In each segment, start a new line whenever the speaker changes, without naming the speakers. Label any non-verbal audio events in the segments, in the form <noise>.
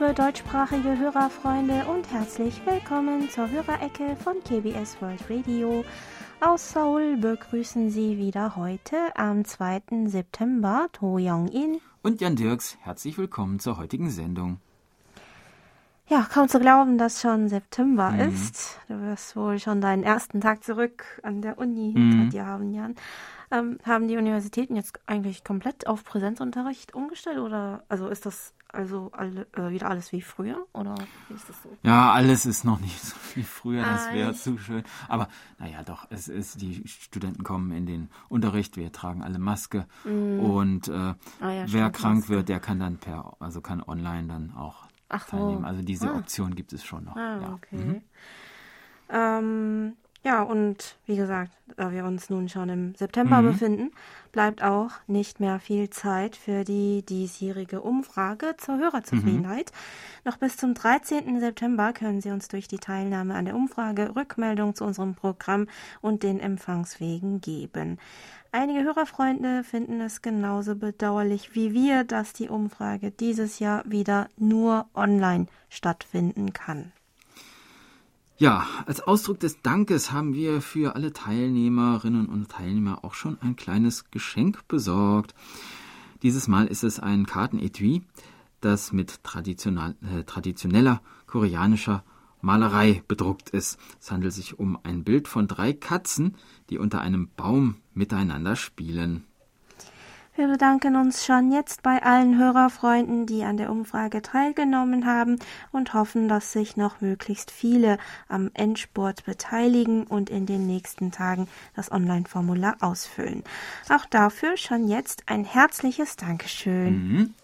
Liebe deutschsprachige Hörerfreunde und herzlich willkommen zur Hörerecke von KBS World Radio. Aus Seoul begrüßen Sie wieder heute am 2. September To Young-in
und Jan Dirks. Herzlich willkommen zur heutigen Sendung.
Ja, kaum zu glauben, dass schon September mhm. ist. Du wirst wohl schon deinen ersten Tag zurück an der Uni hinter mhm. dir haben, Jan. Ähm, haben die Universitäten jetzt eigentlich komplett auf Präsenzunterricht umgestellt oder also ist das also alle, äh, wieder alles wie früher oder wie ist das so?
Ja, alles ist noch nicht <laughs> so wie früher, das wäre zu schön. Aber naja, doch, es ist, die Studenten kommen in den Unterricht, wir tragen alle Maske mm. und äh, ah, ja, wer krank Maske. wird, der kann dann per, also kann online dann auch Ach teilnehmen. Also diese ah. Option gibt es schon noch.
Ah,
ja.
okay. Mhm. Ähm, ja, und wie gesagt, da wir uns nun schon im September mhm. befinden, bleibt auch nicht mehr viel Zeit für die diesjährige Umfrage zur Hörerzufriedenheit. Mhm. Noch bis zum 13. September können Sie uns durch die Teilnahme an der Umfrage Rückmeldung zu unserem Programm und den Empfangswegen geben. Einige Hörerfreunde finden es genauso bedauerlich wie wir, dass die Umfrage dieses Jahr wieder nur online stattfinden kann.
Ja, als Ausdruck des Dankes haben wir für alle Teilnehmerinnen und Teilnehmer auch schon ein kleines Geschenk besorgt. Dieses Mal ist es ein Kartenetui, das mit äh, traditioneller koreanischer Malerei bedruckt ist. Es handelt sich um ein Bild von drei Katzen, die unter einem Baum miteinander spielen.
Wir bedanken uns schon jetzt bei allen Hörerfreunden, die an der Umfrage teilgenommen haben und hoffen, dass sich noch möglichst viele am Endsport beteiligen und in den nächsten Tagen das Online-Formular ausfüllen. Auch dafür schon jetzt ein herzliches Dankeschön.
Mhm.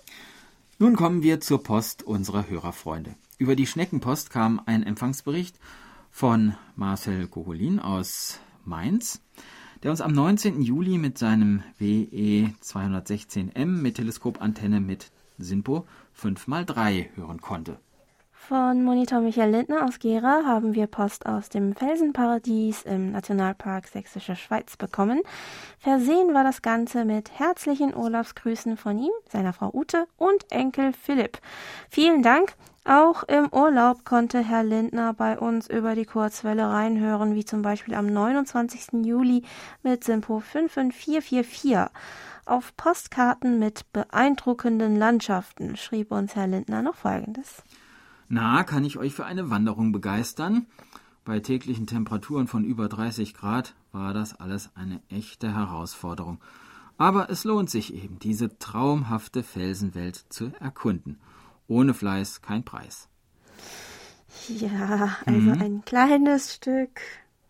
Nun kommen wir zur Post unserer Hörerfreunde. Über die Schneckenpost kam ein Empfangsbericht von Marcel Gogolin aus Mainz der uns am 19. Juli mit seinem WE 216M mit Teleskopantenne mit SINPO 5x3 hören konnte.
Von Monitor Michael Lindner aus Gera haben wir Post aus dem Felsenparadies im Nationalpark Sächsische Schweiz bekommen. Versehen war das Ganze mit herzlichen Urlaubsgrüßen von ihm, seiner Frau Ute und Enkel Philipp. Vielen Dank auch im Urlaub konnte Herr Lindner bei uns über die Kurzwelle reinhören, wie zum Beispiel am 29. Juli mit Simpo 55444. Auf Postkarten mit beeindruckenden Landschaften schrieb uns Herr Lindner noch Folgendes.
Na, kann ich euch für eine Wanderung begeistern? Bei täglichen Temperaturen von über 30 Grad war das alles eine echte Herausforderung. Aber es lohnt sich eben, diese traumhafte Felsenwelt zu erkunden. Ohne Fleiß kein Preis.
Ja, also mhm. ein kleines Stück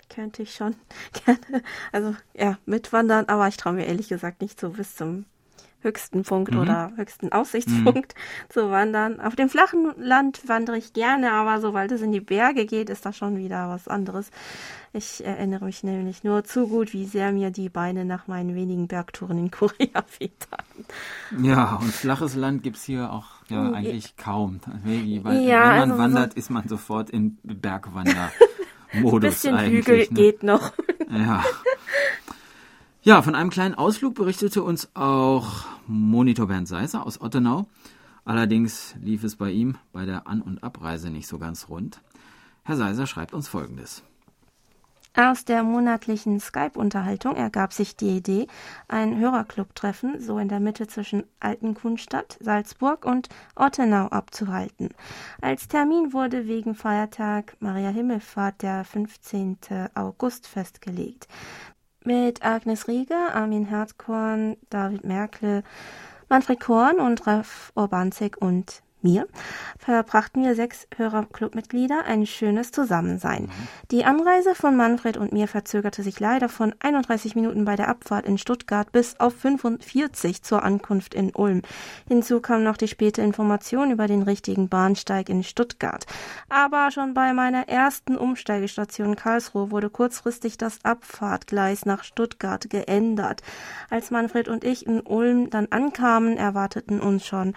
könnte ich schon <laughs> gerne, also ja, mitwandern, aber ich traue mir ehrlich gesagt nicht so bis zum höchsten Punkt mhm. oder höchsten Aussichtspunkt mhm. <laughs> zu wandern. Auf dem flachen Land wandere ich gerne, aber sobald es in die Berge geht, ist das schon wieder was anderes. Ich erinnere mich nämlich nur zu gut, wie sehr mir die Beine nach meinen wenigen Bergtouren in Korea <laughs> wehtaten.
Ja, und flaches Land gibt es hier auch ja eigentlich kaum. Weil, ja, wenn man also wandert, so ist man sofort in Bergwander. Modus
Bisschen. Hügel ne? geht noch.
Ja. Ja, von einem kleinen Ausflug berichtete uns auch Monitor Bernd Seiser aus Ottenau. Allerdings lief es bei ihm bei der An- und Abreise nicht so ganz rund. Herr Seiser schreibt uns Folgendes.
Aus der monatlichen Skype-Unterhaltung ergab sich die Idee, ein Hörerclub-Treffen so in der Mitte zwischen Altenkunstadt, Salzburg und Ottenau abzuhalten. Als Termin wurde wegen Feiertag Maria Himmelfahrt der 15. August festgelegt mit Agnes Rieger, Armin Herzkorn, David Merkle, Manfred Korn und Ralf Urbanzig und mir verbrachten wir sechs Hörerclubmitglieder ein schönes Zusammensein. Mhm. Die Anreise von Manfred und mir verzögerte sich leider von 31 Minuten bei der Abfahrt in Stuttgart bis auf 45 zur Ankunft in Ulm. Hinzu kam noch die späte Information über den richtigen Bahnsteig in Stuttgart. Aber schon bei meiner ersten Umsteigestation Karlsruhe wurde kurzfristig das Abfahrtgleis nach Stuttgart geändert. Als Manfred und ich in Ulm dann ankamen, erwarteten uns schon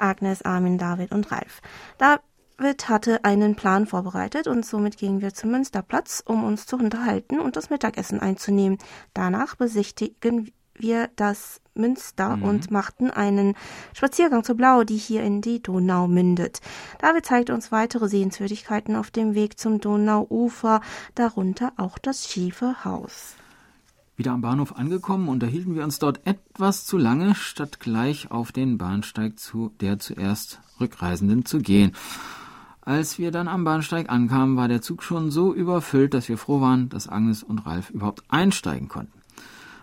Agnes, Armin, David und Ralf. David hatte einen Plan vorbereitet und somit gingen wir zum Münsterplatz, um uns zu unterhalten und das Mittagessen einzunehmen. Danach besichtigen wir das Münster mhm. und machten einen Spaziergang zur Blau, die hier in die Donau mündet. David zeigt uns weitere Sehenswürdigkeiten auf dem Weg zum Donauufer, darunter auch das Schiefe Haus.
Wieder am Bahnhof angekommen, unterhielten wir uns dort etwas zu lange, statt gleich auf den Bahnsteig zu der zuerst Rückreisenden zu gehen. Als wir dann am Bahnsteig ankamen, war der Zug schon so überfüllt, dass wir froh waren, dass Agnes und Ralf überhaupt einsteigen konnten.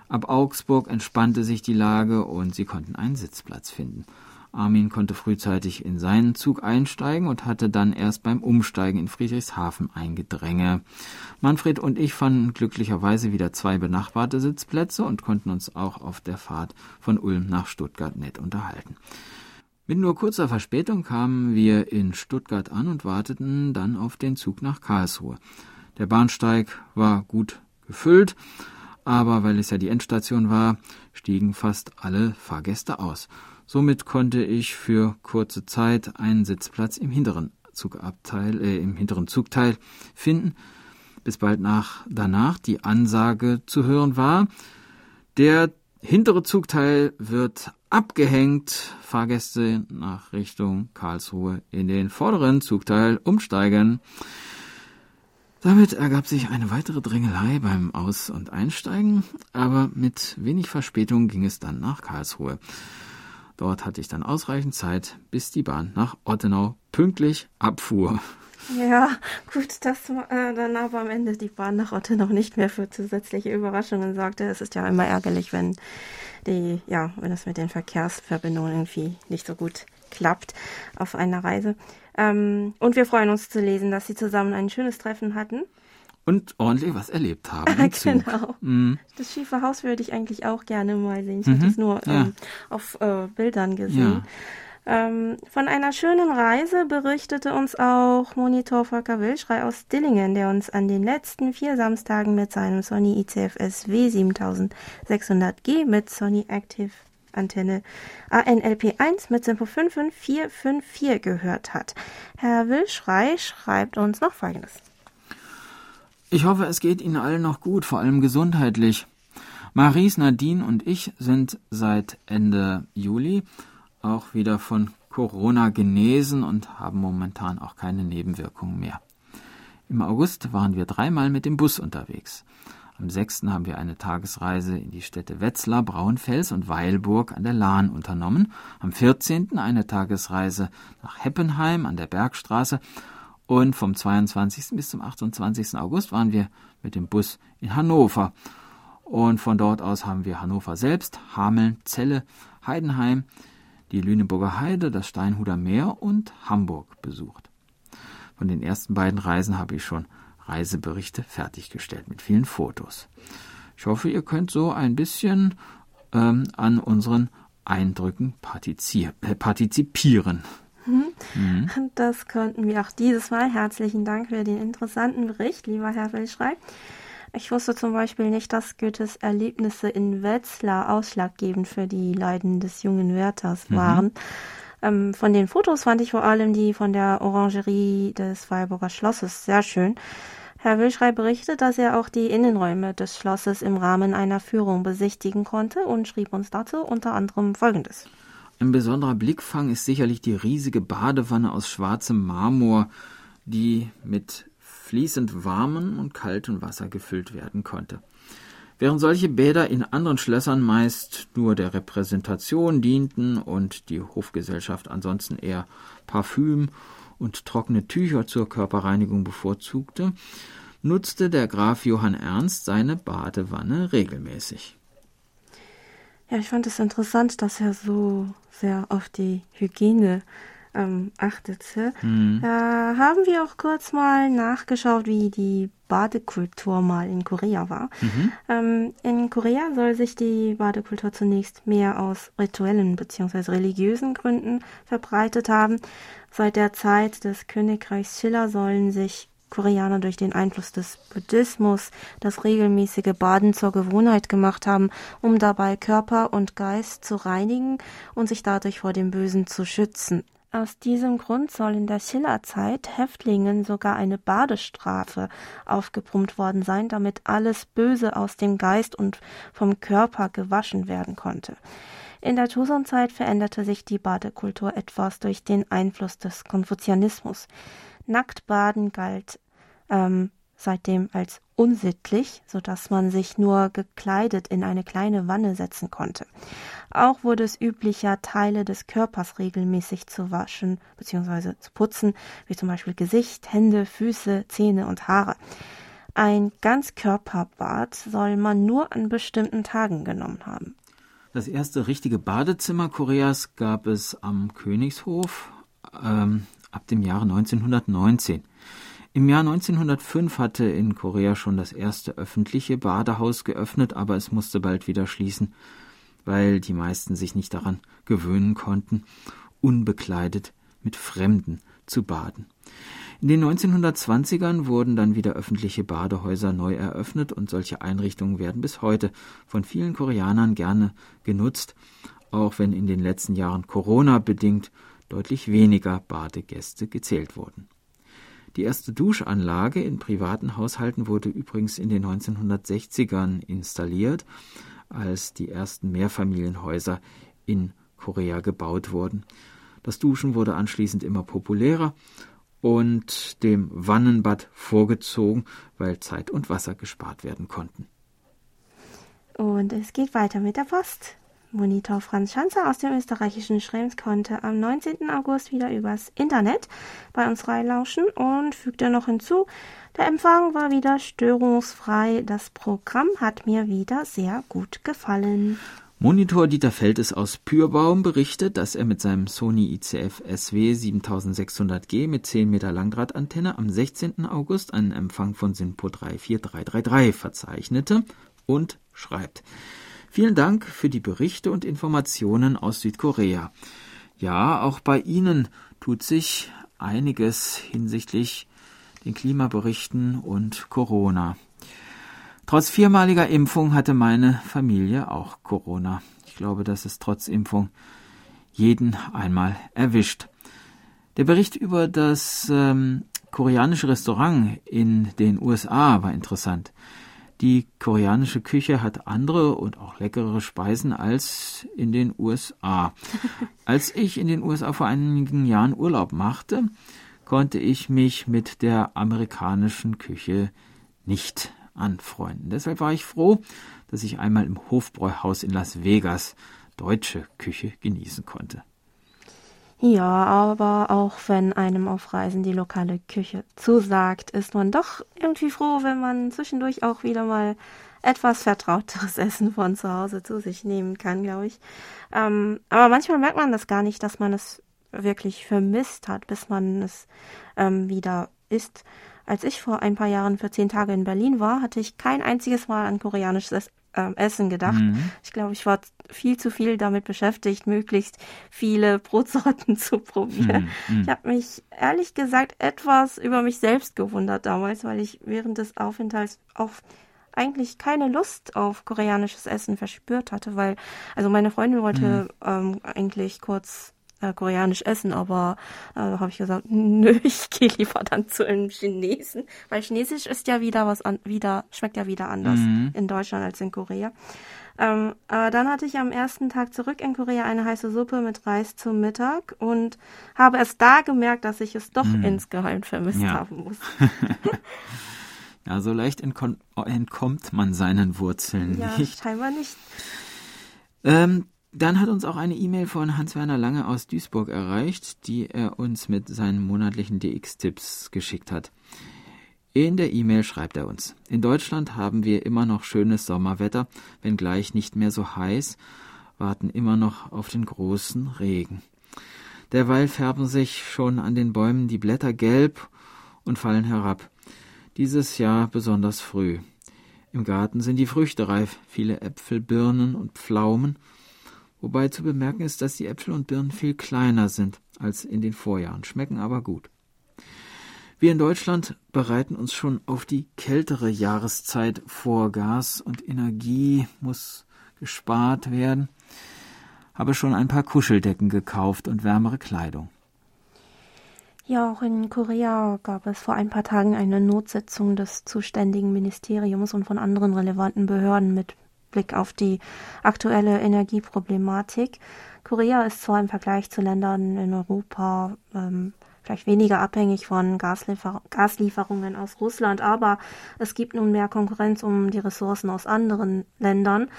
Ab Augsburg entspannte sich die Lage und sie konnten einen Sitzplatz finden. Armin konnte frühzeitig in seinen Zug einsteigen und hatte dann erst beim Umsteigen in Friedrichshafen ein Gedränge. Manfred und ich fanden glücklicherweise wieder zwei benachbarte Sitzplätze und konnten uns auch auf der Fahrt von Ulm nach Stuttgart nett unterhalten. Mit nur kurzer Verspätung kamen wir in Stuttgart an und warteten dann auf den Zug nach Karlsruhe. Der Bahnsteig war gut gefüllt, aber weil es ja die Endstation war, stiegen fast alle Fahrgäste aus. Somit konnte ich für kurze Zeit einen Sitzplatz im hinteren Zugabteil, äh, im hinteren Zugteil finden, bis bald nach danach die Ansage zu hören war, der hintere Zugteil wird abgehängt, Fahrgäste nach Richtung Karlsruhe in den vorderen Zugteil umsteigen. Damit ergab sich eine weitere Drängelei beim Aus- und Einsteigen, aber mit wenig Verspätung ging es dann nach Karlsruhe. Dort hatte ich dann ausreichend Zeit, bis die Bahn nach Ottenau pünktlich abfuhr.
Ja, gut, dass äh, dann aber am Ende die Bahn nach Ottenau nicht mehr für zusätzliche Überraschungen sorgte. Es ist ja immer ärgerlich, wenn die, ja, wenn es mit den Verkehrsverbindungen irgendwie nicht so gut klappt auf einer Reise. Ähm, und wir freuen uns zu lesen, dass sie zusammen ein schönes Treffen hatten
und ordentlich was erlebt haben. <laughs>
genau. Mhm. Das schiefe Haus würde ich eigentlich auch gerne mal sehen. Ich mhm. habe es nur ja. ähm, auf äh, Bildern gesehen. Ja. Ähm, von einer schönen Reise berichtete uns auch Monitor Volker Wilschrei aus Dillingen, der uns an den letzten vier Samstagen mit seinem Sony ICFS W7600G mit Sony Active Antenne ANLP1 mit Simpo 55454 gehört hat. Herr Wilschrei schreibt uns noch Folgendes.
Ich hoffe, es geht Ihnen allen noch gut, vor allem gesundheitlich. Maries, Nadine und ich sind seit Ende Juli auch wieder von Corona genesen und haben momentan auch keine Nebenwirkungen mehr. Im August waren wir dreimal mit dem Bus unterwegs. Am 6. haben wir eine Tagesreise in die Städte Wetzlar, Braunfels und Weilburg an der Lahn unternommen. Am 14. eine Tagesreise nach Heppenheim an der Bergstraße und vom 22. bis zum 28. August waren wir mit dem Bus in Hannover. Und von dort aus haben wir Hannover selbst, Hameln, Celle, Heidenheim, die Lüneburger Heide, das Steinhuder Meer und Hamburg besucht. Von den ersten beiden Reisen habe ich schon Reiseberichte fertiggestellt mit vielen Fotos. Ich hoffe, ihr könnt so ein bisschen ähm, an unseren Eindrücken äh, partizipieren.
Mhm. Das konnten wir auch dieses Mal. Herzlichen Dank für den interessanten Bericht, lieber Herr Wilschrei. Ich wusste zum Beispiel nicht, dass Goethes Erlebnisse in Wetzlar ausschlaggebend für die Leiden des jungen Wärters mhm. waren. Mhm. Ähm, von den Fotos fand ich vor allem die von der Orangerie des Weilburger Schlosses sehr schön. Herr Wilschrei berichtet, dass er auch die Innenräume des Schlosses im Rahmen einer Führung besichtigen konnte und schrieb uns dazu unter anderem Folgendes.
Ein besonderer Blickfang ist sicherlich die riesige Badewanne aus schwarzem Marmor, die mit fließend warmem und kaltem Wasser gefüllt werden konnte. Während solche Bäder in anderen Schlössern meist nur der Repräsentation dienten und die Hofgesellschaft ansonsten eher Parfüm und trockene Tücher zur Körperreinigung bevorzugte, nutzte der Graf Johann Ernst seine Badewanne regelmäßig.
Ja, ich fand es interessant, dass er so sehr auf die Hygiene ähm, achtete. Mhm. Da haben wir auch kurz mal nachgeschaut, wie die Badekultur mal in Korea war. Mhm. Ähm, in Korea soll sich die Badekultur zunächst mehr aus rituellen bzw. religiösen Gründen verbreitet haben. Seit der Zeit des Königreichs Schiller sollen sich Koreaner durch den Einfluss des Buddhismus das regelmäßige Baden zur Gewohnheit gemacht haben, um dabei Körper und Geist zu reinigen und sich dadurch vor dem Bösen zu schützen. Aus diesem Grund soll in der Schillerzeit Häftlingen sogar eine Badestrafe aufgebrummt worden sein, damit alles Böse aus dem Geist und vom Körper gewaschen werden konnte. In der Joseon-Zeit veränderte sich die Badekultur etwas durch den Einfluss des Konfuzianismus. Nacktbaden galt ähm, seitdem als unsittlich, so dass man sich nur gekleidet in eine kleine Wanne setzen konnte. Auch wurde es üblicher, Teile des Körpers regelmäßig zu waschen bzw. zu putzen, wie zum Beispiel Gesicht, Hände, Füße, Zähne und Haare. Ein Ganzkörperbad soll man nur an bestimmten Tagen genommen haben.
Das erste richtige Badezimmer Koreas gab es am Königshof ähm, ab dem Jahre 1919. Im Jahr 1905 hatte in Korea schon das erste öffentliche Badehaus geöffnet, aber es musste bald wieder schließen, weil die meisten sich nicht daran gewöhnen konnten, unbekleidet mit Fremden zu baden. In den 1920ern wurden dann wieder öffentliche Badehäuser neu eröffnet und solche Einrichtungen werden bis heute von vielen Koreanern gerne genutzt, auch wenn in den letzten Jahren Corona bedingt deutlich weniger Badegäste gezählt wurden. Die erste Duschanlage in privaten Haushalten wurde übrigens in den 1960ern installiert, als die ersten Mehrfamilienhäuser in Korea gebaut wurden. Das Duschen wurde anschließend immer populärer und dem Wannenbad vorgezogen, weil Zeit und Wasser gespart werden konnten.
Und es geht weiter mit der Post. Monitor Franz Schanzer aus dem österreichischen Schrems konnte am 19. August wieder übers Internet bei uns reinlauschen und fügte noch hinzu, der Empfang war wieder störungsfrei. Das Programm hat mir wieder sehr gut gefallen.
Monitor Dieter Feltes aus Pürbaum berichtet, dass er mit seinem Sony ICF SW 7600G mit 10 Meter Langdrahtantenne am 16. August einen Empfang von SINPO 34333 verzeichnete und schreibt. Vielen Dank für die Berichte und Informationen aus Südkorea. Ja, auch bei Ihnen tut sich einiges hinsichtlich den Klimaberichten und Corona. Trotz viermaliger Impfung hatte meine Familie auch Corona. Ich glaube, dass es trotz Impfung jeden einmal erwischt. Der Bericht über das ähm, koreanische Restaurant in den USA war interessant. Die koreanische Küche hat andere und auch leckerere Speisen als in den USA. <laughs> Als ich in den USA vor einigen Jahren Urlaub machte, konnte ich mich mit der amerikanischen Küche nicht anfreunden. Deshalb war ich froh, dass ich einmal im Hofbräuhaus in Las Vegas deutsche Küche genießen konnte.
Ja, aber auch wenn einem auf Reisen die lokale Küche zusagt, ist man doch irgendwie froh, wenn man zwischendurch auch wieder mal etwas vertrauteres <laughs> Essen von zu Hause zu sich nehmen kann, glaube ich. Ähm, aber manchmal merkt man das gar nicht, dass man es wirklich vermisst hat, bis man es ähm, wieder isst. Als ich vor ein paar Jahren für zehn Tage in Berlin war, hatte ich kein einziges Mal an koreanisches ähm, Essen gedacht. Mhm. Ich glaube, ich war viel zu viel damit beschäftigt, möglichst viele <laughs> Brotsorten zu probieren. Mhm. mhm. Ich habe mich ehrlich gesagt etwas über mich selbst gewundert damals, weil ich während des Aufenthalts auch eigentlich keine Lust auf koreanisches Essen verspürt hatte, weil also meine Freundin wollte mhm. ähm, eigentlich kurz äh, koreanisch essen, aber äh, habe ich gesagt, <laughs> nö, ich gehe lieber dann zu einem Chinesen, weil Chinesisch ist ja wieder was an, wieder schmeckt ja wieder anders mhm. in Deutschland als in Korea. Ähm, aber dann hatte ich am ersten Tag zurück in Korea eine heiße Suppe mit Reis zum Mittag und habe erst da gemerkt, dass ich es doch mhm. insgeheim vermisst ja. haben muss. <laughs>
ja, so leicht entkommt man seinen Wurzeln
ja,
nicht.
scheinbar nicht.
Ähm, dann hat uns auch eine E-Mail von Hans-Werner Lange aus Duisburg erreicht, die er uns mit seinen monatlichen DX-Tipps geschickt hat. In der E-Mail schreibt er uns, in Deutschland haben wir immer noch schönes Sommerwetter, wenngleich nicht mehr so heiß, warten immer noch auf den großen Regen. Derweil färben sich schon an den Bäumen die Blätter gelb und fallen herab. Dieses Jahr besonders früh. Im Garten sind die Früchte reif, viele Äpfel, Birnen und Pflaumen, wobei zu bemerken ist, dass die Äpfel und Birnen viel kleiner sind als in den Vorjahren, schmecken aber gut. Wir in Deutschland bereiten uns schon auf die kältere Jahreszeit vor. Gas und Energie muss gespart werden. Habe schon ein paar Kuscheldecken gekauft und wärmere Kleidung.
Ja, auch in Korea gab es vor ein paar Tagen eine Notsitzung des zuständigen Ministeriums und von anderen relevanten Behörden mit Blick auf die aktuelle Energieproblematik. Korea ist zwar im Vergleich zu Ländern in Europa ähm, vielleicht weniger abhängig von Gasliefer Gaslieferungen aus Russland, aber es gibt nun mehr Konkurrenz um die Ressourcen aus anderen Ländern,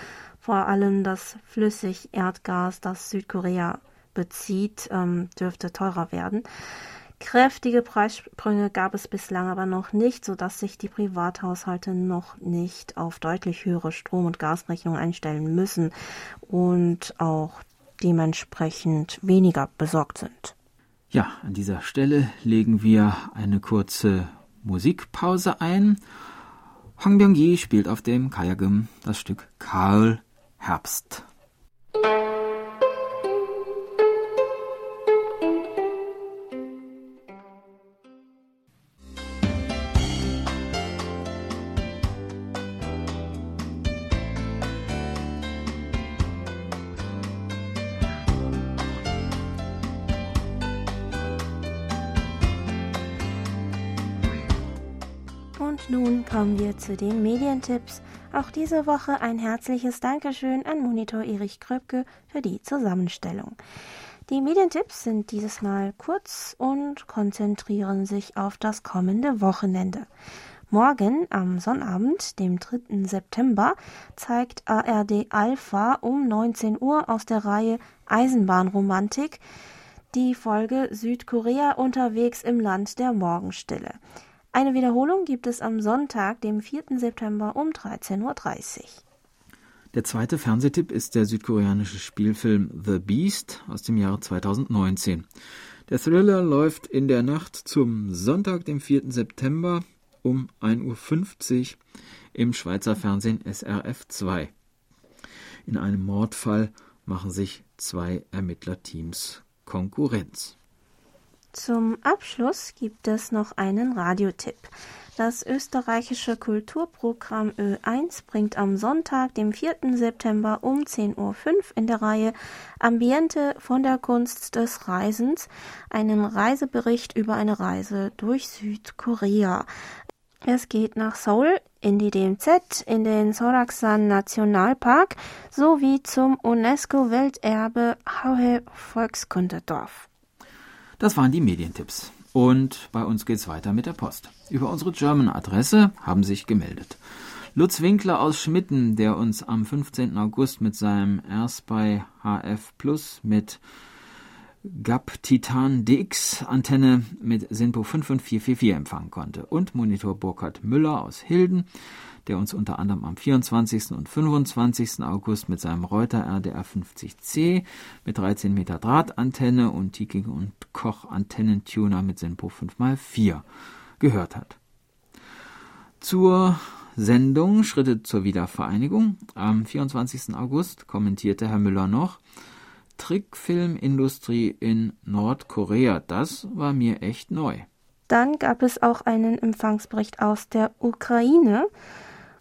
vor allem das Flüssigerdgas, das Südkorea bezieht, ähm, dürfte teurer werden. Kräftige Preissprünge gab es bislang aber noch nicht, sodass sich die Privathaushalte noch nicht auf deutlich höhere Strom- und Gasrechnungen einstellen müssen und auch dementsprechend weniger besorgt sind.
Ja, an dieser Stelle legen wir eine kurze Musikpause ein. Hwang Byung-yi spielt auf dem Kayagum das Stück Karl Herbst.
Nun kommen wir zu den Medientipps. Auch diese Woche ein herzliches Dankeschön an Monitor Erich Kröpke für die Zusammenstellung. Die Medientipps sind dieses Mal kurz und konzentrieren sich auf das kommende Wochenende. Morgen am Sonnabend, dem 3. September, zeigt ARD Alpha um 19 Uhr aus der Reihe Eisenbahnromantik die Folge Südkorea unterwegs im Land der Morgenstille. Eine Wiederholung gibt es am Sonntag, dem 4. September um 13.30 Uhr.
Der zweite Fernsehtipp ist der südkoreanische Spielfilm The Beast aus dem Jahre 2019. Der Thriller läuft in der Nacht zum Sonntag, dem 4. September um 1.50 Uhr im Schweizer Fernsehen SRF 2. In einem Mordfall machen sich zwei Ermittlerteams Konkurrenz.
Zum Abschluss gibt es noch einen Radiotipp. Das österreichische Kulturprogramm Ö1 bringt am Sonntag, dem 4. September um 10.05 Uhr in der Reihe Ambiente von der Kunst des Reisens einen Reisebericht über eine Reise durch Südkorea. Es geht nach Seoul, in die DMZ, in den Soraksan Nationalpark sowie zum UNESCO-Welterbe Hauhe Volkskundedorf.
Das waren die Medientipps. Und bei uns geht's weiter mit der Post. Über unsere German-Adresse haben sich gemeldet. Lutz Winkler aus Schmitten, der uns am 15. August mit seinem Airspy HF Plus mit GAP Titan DX Antenne mit SINPO 55444 empfangen konnte. Und Monitor Burkhard Müller aus Hilden, der uns unter anderem am 24. und 25. August mit seinem Reuter RDR 50C mit 13 Meter Drahtantenne und Tiking und Koch Antennentuner mit Senpo 5x4 gehört hat. Zur Sendung Schritte zur Wiedervereinigung am 24. August kommentierte Herr Müller noch Trickfilmindustrie in Nordkorea, das war mir echt neu.
Dann gab es auch einen Empfangsbericht aus der Ukraine.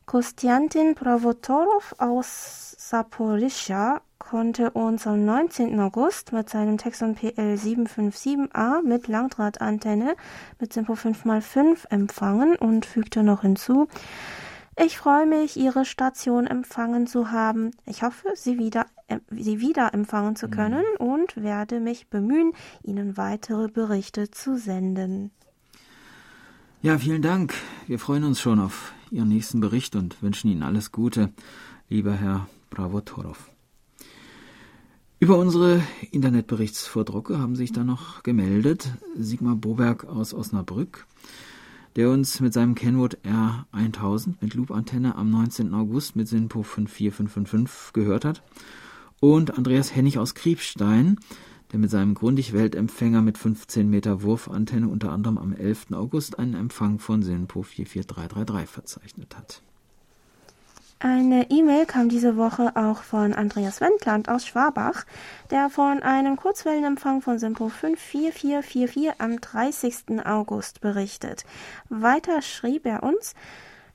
Kostiantin Provotorov aus Saporischja konnte uns am 19. August mit seinem Texon PL 757A mit Langdrahtantenne mit Simpo 5x5 empfangen und fügte noch hinzu, ich freue mich, Ihre Station empfangen zu haben. Ich hoffe, Sie wieder, äh, Sie wieder empfangen zu können mhm. und werde mich bemühen, Ihnen weitere Berichte zu senden.
Ja, vielen Dank. Wir freuen uns schon auf Ihren nächsten Bericht und wünschen Ihnen alles Gute, lieber Herr Bravotorov. Über unsere Internetberichtsvordrucke haben sich dann noch gemeldet Sigmar Boberg aus Osnabrück, der uns mit seinem Kenwood R1000 mit Loop-Antenne am 19. August mit SINPO 54555 gehört hat, und Andreas Hennig aus Kriebstein, der mit seinem Grundig-Weltempfänger mit 15 Meter Wurfantenne unter anderem am 11. August einen Empfang von SINPO 44333 verzeichnet hat.
Eine E-Mail kam diese Woche auch von Andreas Wendland aus Schwabach, der von einem Kurzwellenempfang von SINPO 54444 am 30. August berichtet. Weiter schrieb er uns,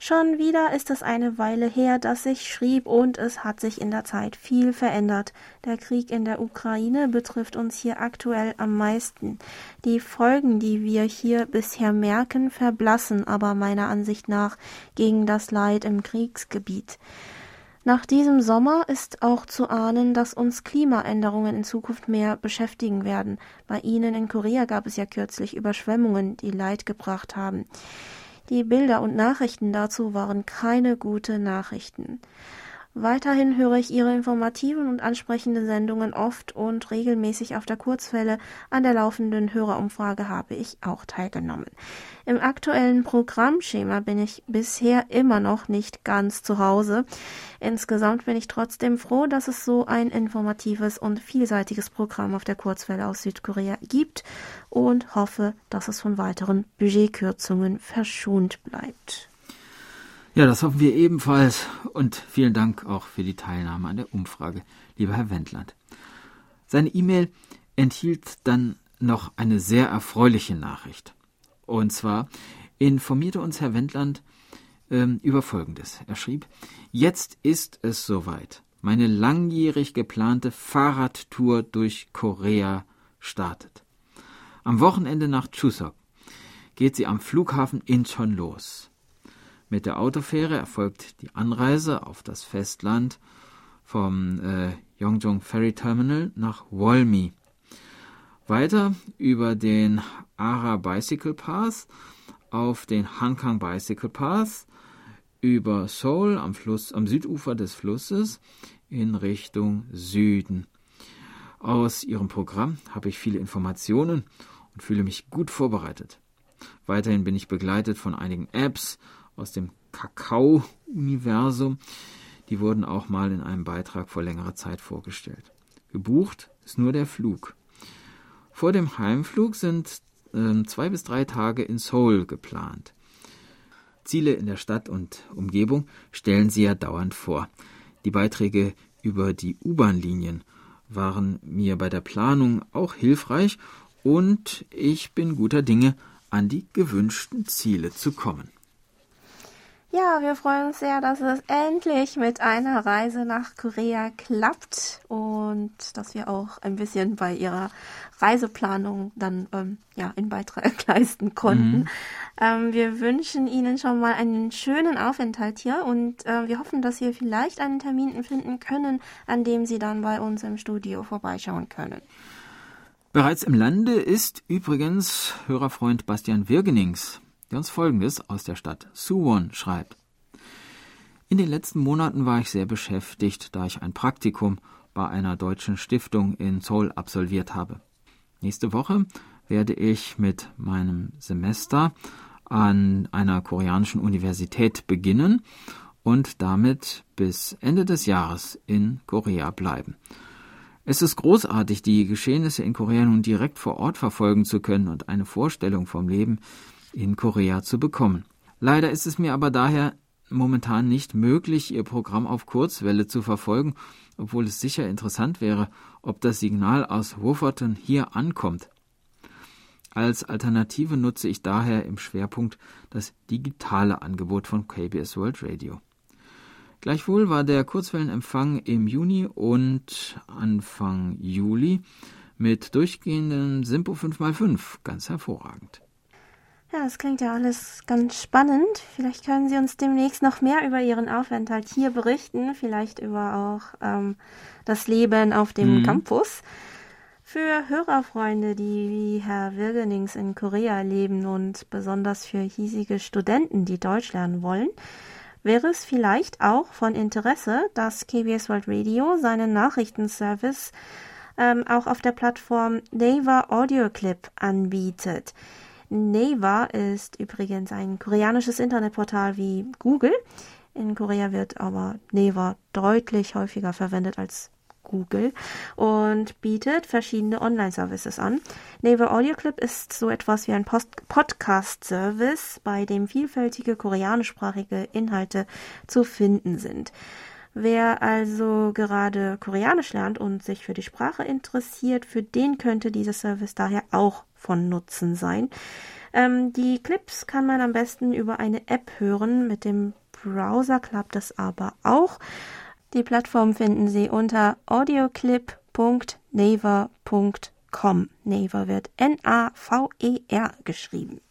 Schon wieder ist es eine Weile her, dass ich schrieb, und es hat sich in der Zeit viel verändert. Der Krieg in der Ukraine betrifft uns hier aktuell am meisten. Die Folgen, die wir hier bisher merken, verblassen aber meiner Ansicht nach gegen das Leid im Kriegsgebiet. Nach diesem Sommer ist auch zu ahnen, dass uns Klimaänderungen in Zukunft mehr beschäftigen werden. Bei Ihnen in Korea gab es ja kürzlich Überschwemmungen, die Leid gebracht haben. Die Bilder und Nachrichten dazu waren keine gute Nachrichten. Weiterhin höre ich Ihre informativen und ansprechenden Sendungen oft und regelmäßig auf der Kurzwelle. An der laufenden Hörerumfrage habe ich auch teilgenommen. Im aktuellen Programmschema bin ich bisher immer noch nicht ganz zu Hause. Insgesamt bin ich trotzdem froh, dass es so ein informatives und vielseitiges Programm auf der Kurzwelle aus Südkorea gibt und hoffe, dass es von weiteren Budgetkürzungen verschont bleibt.
Ja, das hoffen wir ebenfalls und vielen Dank auch für die Teilnahme an der Umfrage, lieber Herr Wendland. Seine E-Mail enthielt dann noch eine sehr erfreuliche Nachricht. Und zwar informierte uns Herr Wendland ähm, über Folgendes. Er schrieb, jetzt ist es soweit. Meine langjährig geplante Fahrradtour durch Korea startet. Am Wochenende nach Chuseok geht sie am Flughafen Incheon los. Mit der Autofähre erfolgt die Anreise auf das Festland vom äh, Yongjong Ferry Terminal nach Wolmi. Weiter über den Ara Bicycle Pass auf den Hankang Bicycle Pass über Seoul am Fluss am Südufer des Flusses in Richtung Süden. Aus ihrem Programm habe ich viele Informationen und fühle mich gut vorbereitet. Weiterhin bin ich begleitet von einigen Apps aus dem Kakao-Universum. Die wurden auch mal in einem Beitrag vor längerer Zeit vorgestellt. Gebucht ist nur der Flug. Vor dem Heimflug sind äh, zwei bis drei Tage in Seoul geplant. Ziele in der Stadt und Umgebung stellen sie ja dauernd vor. Die Beiträge über die U-Bahn-Linien waren mir bei der Planung auch hilfreich und ich bin guter Dinge, an die gewünschten Ziele zu kommen.
Ja, wir freuen uns sehr, dass es endlich mit einer Reise nach Korea klappt und dass wir auch ein bisschen bei ihrer Reiseplanung dann ähm, ja in Beitrag <laughs> leisten konnten. Mhm. Ähm, wir wünschen Ihnen schon mal einen schönen Aufenthalt hier und äh, wir hoffen, dass wir vielleicht einen Termin finden können, an dem Sie dann bei uns im Studio vorbeischauen können.
Bereits im Lande ist übrigens Hörerfreund Bastian Wirgenings der uns Folgendes aus der Stadt Suwon schreibt. In den letzten Monaten war ich sehr beschäftigt, da ich ein Praktikum bei einer deutschen Stiftung in Seoul absolviert habe. Nächste Woche werde ich mit meinem Semester an einer koreanischen Universität beginnen und damit bis Ende des Jahres in Korea bleiben. Es ist großartig, die Geschehnisse in Korea nun direkt vor Ort verfolgen zu können und eine Vorstellung vom Leben in Korea zu bekommen. Leider ist es mir aber daher momentan nicht möglich, Ihr Programm auf Kurzwelle zu verfolgen, obwohl es sicher interessant wäre, ob das Signal aus Wofferton hier ankommt. Als Alternative nutze ich daher im Schwerpunkt das digitale Angebot von KBS World Radio. Gleichwohl war der Kurzwellenempfang im Juni und Anfang Juli mit durchgehenden Simpo 5x5 ganz hervorragend.
Ja, das klingt ja alles ganz spannend. Vielleicht können Sie uns demnächst noch mehr über Ihren Aufenthalt hier berichten, vielleicht über auch ähm, das Leben auf dem mhm. Campus. Für Hörerfreunde, die wie Herr Wilgenings in Korea leben und besonders für hiesige Studenten, die Deutsch lernen wollen, wäre es vielleicht auch von Interesse, dass KBS World Radio seinen Nachrichtenservice ähm, auch auf der Plattform Naver Audio Clip anbietet. Naver ist übrigens ein koreanisches Internetportal wie Google. In Korea wird aber Naver deutlich häufiger verwendet als Google und bietet verschiedene Online-Services an. Naver Audio Clip ist so etwas wie ein Podcast-Service, bei dem vielfältige koreanischsprachige Inhalte zu finden sind. Wer also gerade Koreanisch lernt und sich für die Sprache interessiert, für den könnte dieser Service daher auch von Nutzen sein. Ähm, die Clips kann man am besten über eine App hören. Mit dem Browser klappt das aber auch. Die Plattform finden Sie unter audioclip.naver.com. Naver wird N-A-V-E-R geschrieben.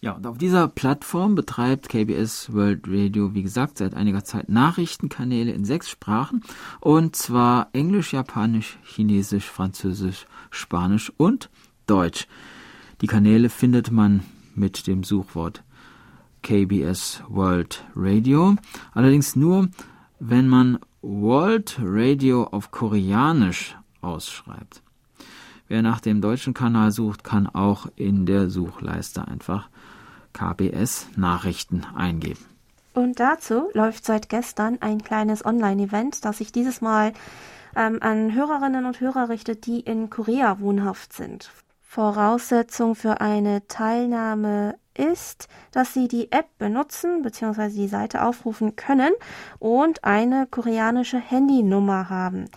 Ja, und auf dieser Plattform betreibt KBS World Radio, wie gesagt, seit einiger Zeit Nachrichtenkanäle in sechs Sprachen. Und zwar Englisch, Japanisch, Chinesisch, Französisch, Spanisch und Deutsch. Die Kanäle findet man mit dem Suchwort KBS World Radio. Allerdings nur, wenn man World Radio auf Koreanisch ausschreibt. Wer nach dem deutschen Kanal sucht, kann auch in der Suchleiste einfach KBS Nachrichten eingeben.
Und dazu läuft seit gestern ein kleines Online-Event, das sich dieses Mal ähm, an Hörerinnen und Hörer richtet, die in Korea wohnhaft sind. Voraussetzung für eine Teilnahme ist, dass Sie die App benutzen bzw. die Seite aufrufen können und eine koreanische Handynummer haben.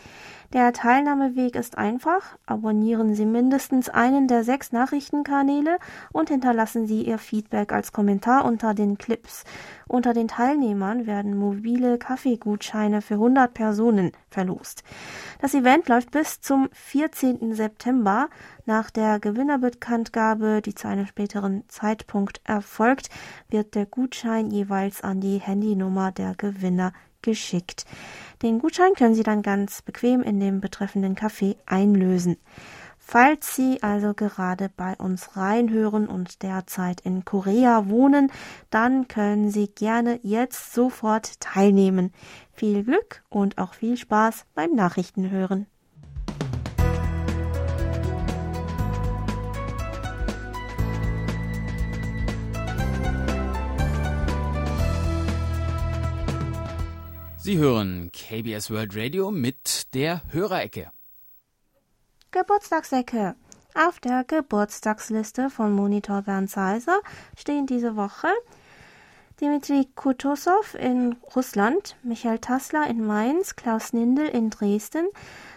Der Teilnahmeweg ist einfach. Abonnieren Sie mindestens einen der sechs Nachrichtenkanäle und hinterlassen Sie Ihr Feedback als Kommentar unter den Clips. Unter den Teilnehmern werden mobile Kaffeegutscheine für 100 Personen verlost. Das Event läuft bis zum 14. September. Nach der Gewinnerbekanntgabe, die zu einem späteren Zeitpunkt erfolgt, wird der Gutschein jeweils an die Handynummer der Gewinner geschickt. Den Gutschein können Sie dann ganz bequem in dem betreffenden Café einlösen. Falls Sie also gerade bei uns reinhören und derzeit in Korea wohnen, dann können Sie gerne jetzt sofort teilnehmen. Viel Glück und auch viel Spaß beim Nachrichtenhören.
Sie hören KBS World Radio mit der Hörerecke.
Geburtstagsecke. Auf der Geburtstagsliste von Monitor Bernd Seiser stehen diese Woche Dimitri Kutosov in Russland, Michael Tassler in Mainz, Klaus Nindel in Dresden,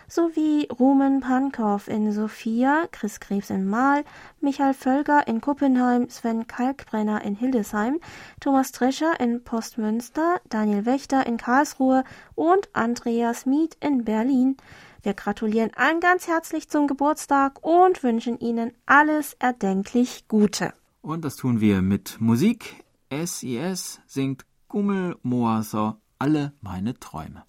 sowie Rumen Pankow in Sofia, Chris Krebs in Mahl, Michael Völger in Kuppenheim, Sven Kalkbrenner in Hildesheim, Thomas Trescher in Postmünster, Daniel Wächter in Karlsruhe und Andreas Miet in Berlin. Wir gratulieren allen ganz herzlich zum Geburtstag und wünschen Ihnen alles erdenklich Gute.
Und das tun wir mit Musik. SIS singt Gummel Moaser alle meine Träume.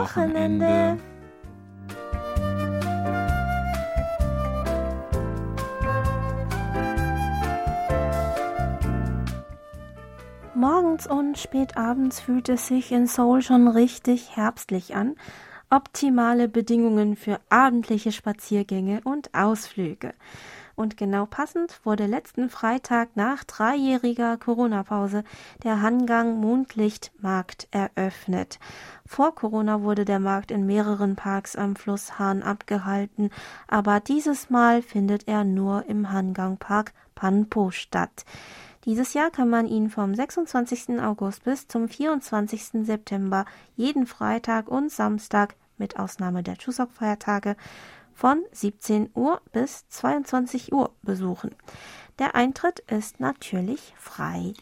Wochenende. Morgens und spätabends fühlt es sich in Seoul schon richtig herbstlich an. Optimale Bedingungen für abendliche Spaziergänge und Ausflüge. Und genau passend wurde letzten Freitag nach dreijähriger Corona-Pause der Hangang Mondlichtmarkt eröffnet. Vor Corona wurde der Markt in mehreren Parks am Fluss Hahn abgehalten, aber dieses Mal findet er nur im Hangang Park Panpo statt. Dieses Jahr kann man ihn vom 26. August bis zum 24. September jeden Freitag und Samstag mit Ausnahme der Chuseok-Feiertage von 17 Uhr bis 22 Uhr besuchen. Der Eintritt ist natürlich frei.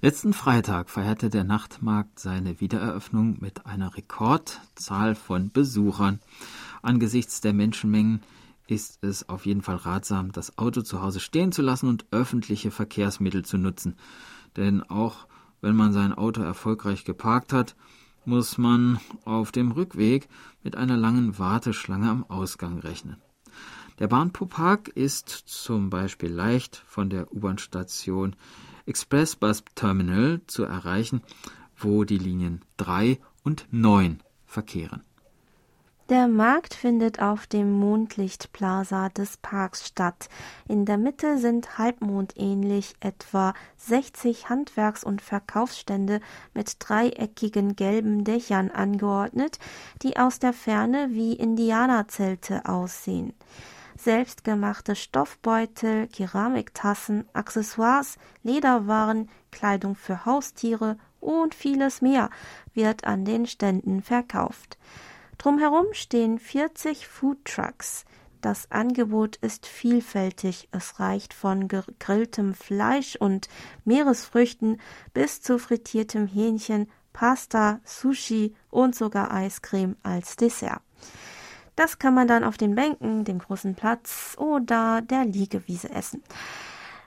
Letzten Freitag feierte der Nachtmarkt seine Wiedereröffnung mit einer Rekordzahl von Besuchern. Angesichts der Menschenmengen ist es auf jeden Fall ratsam, das Auto zu Hause stehen zu lassen und öffentliche Verkehrsmittel zu nutzen. Denn auch wenn man sein Auto erfolgreich geparkt hat, muss man auf dem Rückweg mit einer langen Warteschlange am Ausgang rechnen. Der Bahnpark ist zum Beispiel leicht von der U-Bahn-Station Express Bus Terminal zu erreichen, wo die Linien 3 und 9 verkehren.
Der Markt findet auf dem Mondlichtplaza des Parks statt. In der Mitte sind halbmondähnlich etwa 60 Handwerks- und Verkaufsstände mit dreieckigen gelben Dächern angeordnet, die aus der Ferne wie Indianerzelte aussehen. Selbstgemachte Stoffbeutel, Keramiktassen, Accessoires, Lederwaren, Kleidung für Haustiere und vieles mehr wird an den Ständen verkauft. Drumherum stehen 40 Food Trucks. Das Angebot ist vielfältig. Es reicht von gegrilltem Fleisch und Meeresfrüchten bis zu frittiertem Hähnchen, Pasta, Sushi und sogar Eiscreme als Dessert. Das kann man dann auf den Bänken, dem großen Platz oder der Liegewiese essen.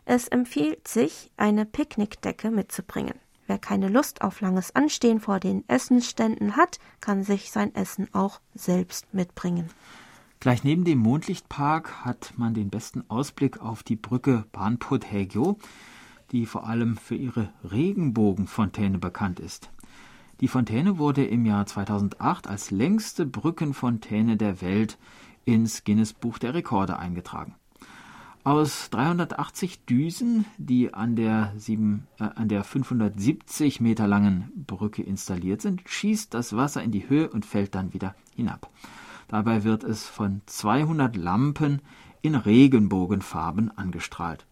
Es empfiehlt sich, eine Picknickdecke mitzubringen. Wer keine Lust auf langes Anstehen vor den Essensständen hat, kann sich sein Essen auch selbst mitbringen.
Gleich neben dem Mondlichtpark hat man den besten Ausblick auf die Brücke Bahnput Hegyo, die vor allem für ihre Regenbogenfontäne bekannt ist. Die Fontäne wurde im Jahr 2008 als längste Brückenfontäne der Welt ins Guinness Buch der Rekorde eingetragen. Aus 380 Düsen, die an der, 7, äh, an der 570 Meter langen Brücke installiert sind, schießt das Wasser in die Höhe und fällt dann wieder hinab. Dabei wird es von 200 Lampen in Regenbogenfarben angestrahlt.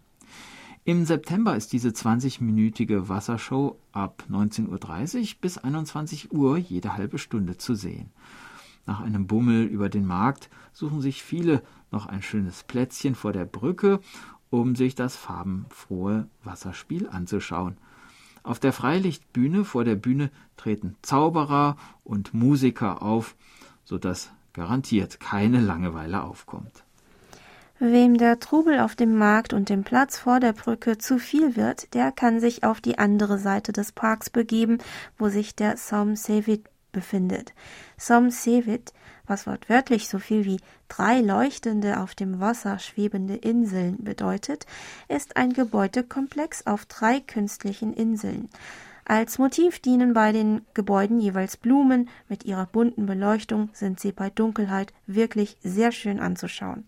Im September ist diese 20-minütige Wassershow ab 19.30 Uhr bis 21 Uhr jede halbe Stunde zu sehen. Nach einem Bummel über den Markt suchen sich viele noch ein schönes Plätzchen vor der Brücke, um sich das farbenfrohe Wasserspiel anzuschauen. Auf der Freilichtbühne vor der Bühne treten Zauberer und Musiker auf, so dass garantiert keine Langeweile aufkommt.
Wem der Trubel auf dem Markt und dem Platz vor der Brücke zu viel wird, der kann sich auf die andere Seite des Parks begeben, wo sich der Somme Sevit befindet. Somme Sevit was wortwörtlich so viel wie drei leuchtende auf dem Wasser schwebende Inseln bedeutet, ist ein Gebäudekomplex auf drei künstlichen Inseln. Als Motiv dienen bei den Gebäuden jeweils Blumen. Mit ihrer bunten Beleuchtung sind sie bei Dunkelheit wirklich sehr schön anzuschauen.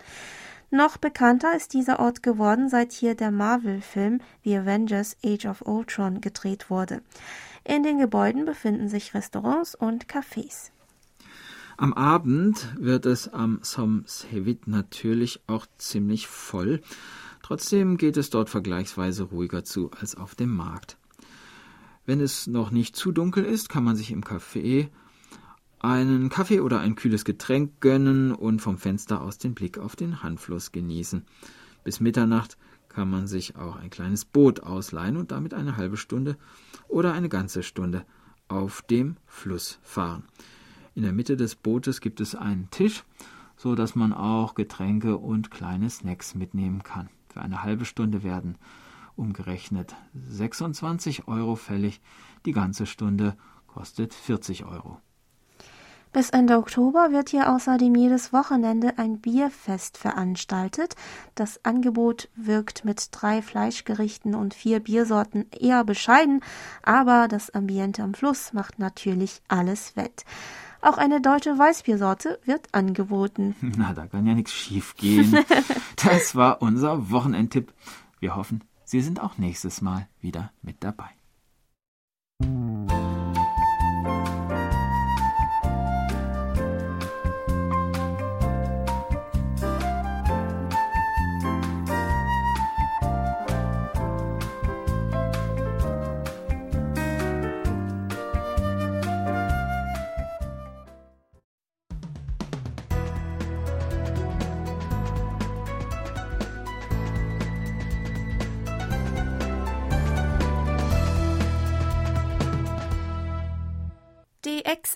Noch bekannter ist dieser Ort geworden, seit hier der Marvel-Film The Avengers Age of Ultron gedreht wurde. In den Gebäuden befinden sich Restaurants und Cafés.
Am Abend wird es am Somsevit natürlich auch ziemlich voll. Trotzdem geht es dort vergleichsweise ruhiger zu als auf dem Markt. Wenn es noch nicht zu dunkel ist, kann man sich im Café einen Kaffee oder ein kühles Getränk gönnen und vom Fenster aus den Blick auf den Handfluss genießen. Bis Mitternacht kann man sich auch ein kleines Boot ausleihen und damit eine halbe Stunde oder eine ganze Stunde auf dem Fluss fahren. In der Mitte des Bootes gibt es einen Tisch, so dass man auch Getränke und kleine Snacks mitnehmen kann. Für eine halbe Stunde werden umgerechnet 26 Euro fällig. Die ganze Stunde kostet 40 Euro.
Bis Ende Oktober wird hier außerdem jedes Wochenende ein Bierfest veranstaltet. Das Angebot wirkt mit drei Fleischgerichten und vier Biersorten eher bescheiden, aber das Ambiente am Fluss macht natürlich alles wett. Auch eine deutsche Weißbiersorte wird angeboten. <laughs>
Na, da kann ja nichts schiefgehen. <laughs> Das war unser Wochenendtipp. Wir hoffen, Sie sind auch nächstes Mal wieder mit dabei.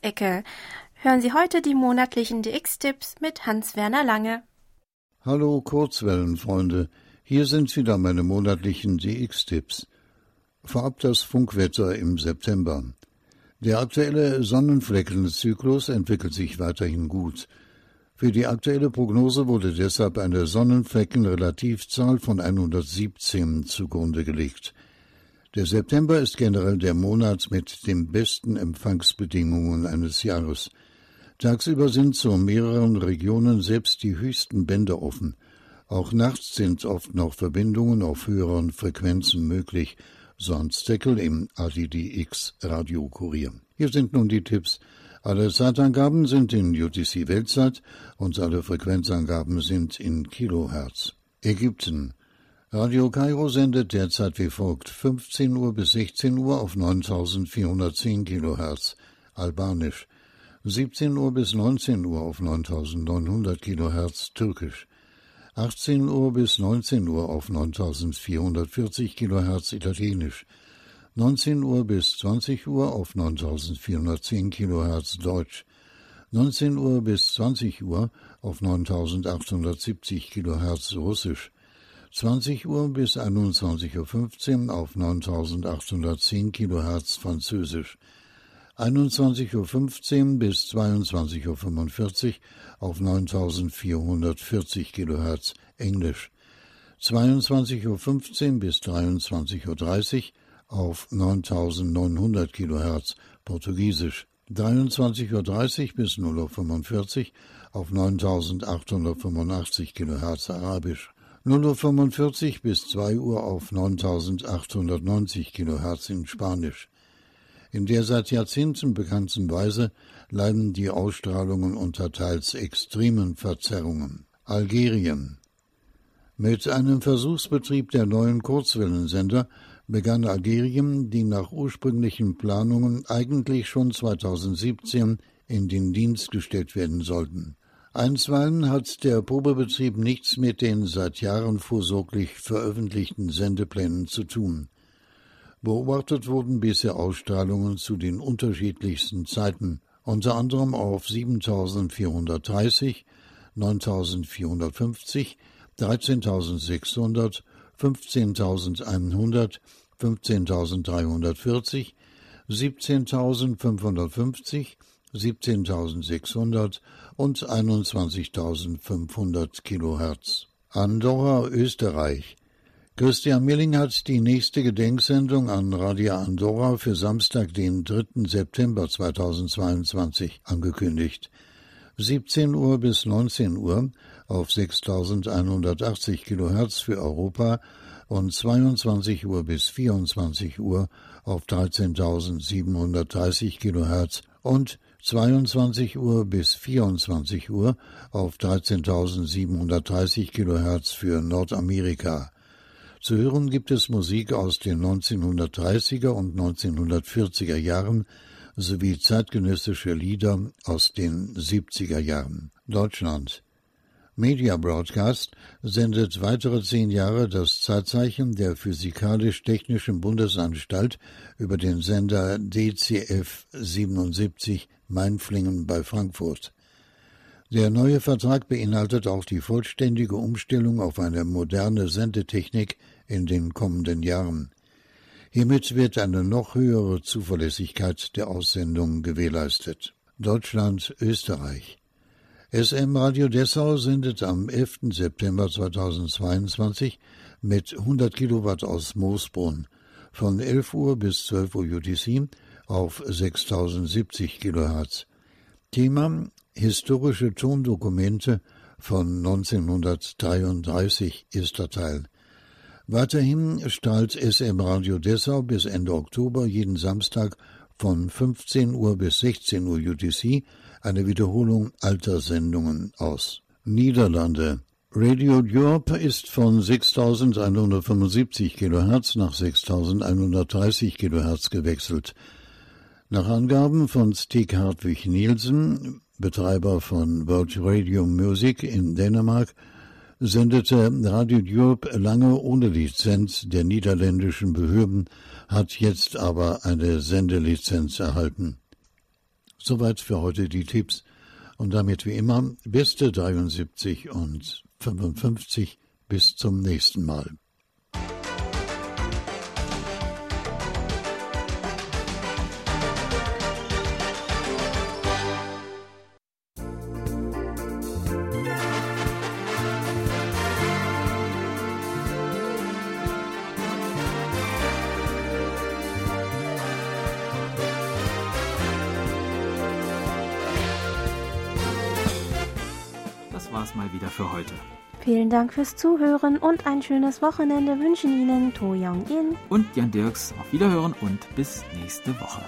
DX-Ecke. Hören Sie heute die monatlichen DX-Tipps mit Hans-Werner Lange.
Hallo Kurzwellenfreunde, hier sind wieder meine monatlichen DX-Tipps. Vorab das Funkwetter im September. Der aktuelle Sonnenfleckenzyklus entwickelt sich weiterhin gut. Für die aktuelle Prognose wurde deshalb eine Sonnenfleckenrelativzahl von 117 zugrunde gelegt. Der September ist generell der Monat mit den besten Empfangsbedingungen eines Jahres. Tagsüber sind zu mehreren Regionen selbst die höchsten Bänder offen. Auch nachts sind oft noch Verbindungen auf höheren Frequenzen möglich, so Hans Steckel im ADDX Radiokurier. Hier sind nun die Tipps. Alle Zeitangaben sind in UTC Weltzeit und alle Frequenzangaben sind in Kilohertz. Ägypten. Radio Kairo sendet derzeit wie folgt 15 Uhr bis 16 Uhr auf 9410 Kilohertz. Albanisch. 17 Uhr bis 19 Uhr auf 9900 Kilohertz. Türkisch. 18 Uhr bis 19 Uhr auf 9440 kHz Italienisch, 19 Uhr bis 20 Uhr auf 9410 kHz Deutsch, 19 Uhr bis 20 Uhr auf 9870 kHz Russisch, 20 Uhr bis 21.15 Uhr auf 9810 kHz Französisch, 21.15 Uhr bis 22.45 Uhr auf 9440 kHz Englisch, 22.15 Uhr bis 23.30 Uhr auf 9900 kHz Portugiesisch, 23.30 Uhr bis 0.45 Uhr auf 9885 kHz Arabisch, 0.45 Uhr bis 2 Uhr auf 9890 kHz in Spanisch, in der seit Jahrzehnten bekannten Weise leiden die Ausstrahlungen unter teils extremen Verzerrungen. Algerien Mit einem Versuchsbetrieb der neuen Kurzwellensender begann Algerien, die nach ursprünglichen Planungen eigentlich schon 2017 in den Dienst gestellt werden sollten. Einstweilen hat der Probebetrieb nichts mit den seit Jahren vorsorglich veröffentlichten Sendeplänen zu tun. Beobachtet wurden bisher Ausstrahlungen zu den unterschiedlichsten Zeiten, unter anderem auf 7430, 9450, 13600, 15100, 15340, 17550, 17600 und 21500 Kilohertz. Andorra, Österreich Christian Milling hat die nächste Gedenksendung an Radio Andorra für Samstag, den 3. September 2022 angekündigt. 17 Uhr bis 19 Uhr auf 6180 Kilohertz für Europa und 22 Uhr bis 24 Uhr auf 13.730 Kilohertz und 22 Uhr bis 24 Uhr auf 13.730 Kilohertz für Nordamerika. Zu hören gibt es Musik aus den 1930er und 1940er Jahren sowie zeitgenössische Lieder aus den 70er Jahren. Deutschland Media Broadcast sendet weitere zehn Jahre das Zeitzeichen der Physikalisch-Technischen Bundesanstalt über den Sender DCF 77 Mainflingen bei Frankfurt. Der neue Vertrag beinhaltet auch die vollständige Umstellung auf eine moderne Sendetechnik in den kommenden Jahren. Hiermit wird eine noch höhere Zuverlässigkeit der Aussendung gewährleistet. Deutschland, Österreich. SM Radio Dessau sendet am 11. September 2022 mit 100 Kilowatt aus Moosbrunn von 11 Uhr bis 12 Uhr UTC auf 6070 Kilohertz. Thema Historische Tondokumente von 1933 ist der Teil. Weiterhin strahlt SM Radio Dessau bis Ende Oktober jeden Samstag von 15 Uhr bis 16 Uhr UTC eine Wiederholung alter Sendungen aus. Niederlande Radio Europe ist von 6175 kHz nach 6130 kHz gewechselt. Nach Angaben von Stig Hartwig Nielsen, Betreiber von World Radio Music in Dänemark, sendete Radio Europe lange ohne Lizenz der niederländischen Behörden, hat jetzt aber eine Sendelizenz erhalten. Soweit für heute die Tipps und damit wie immer beste 73 und 55 bis zum nächsten Mal.
Dank fürs Zuhören und ein schönes Wochenende wünschen Ihnen To Young In
und Jan Dirks. Auf Wiederhören und bis nächste Woche.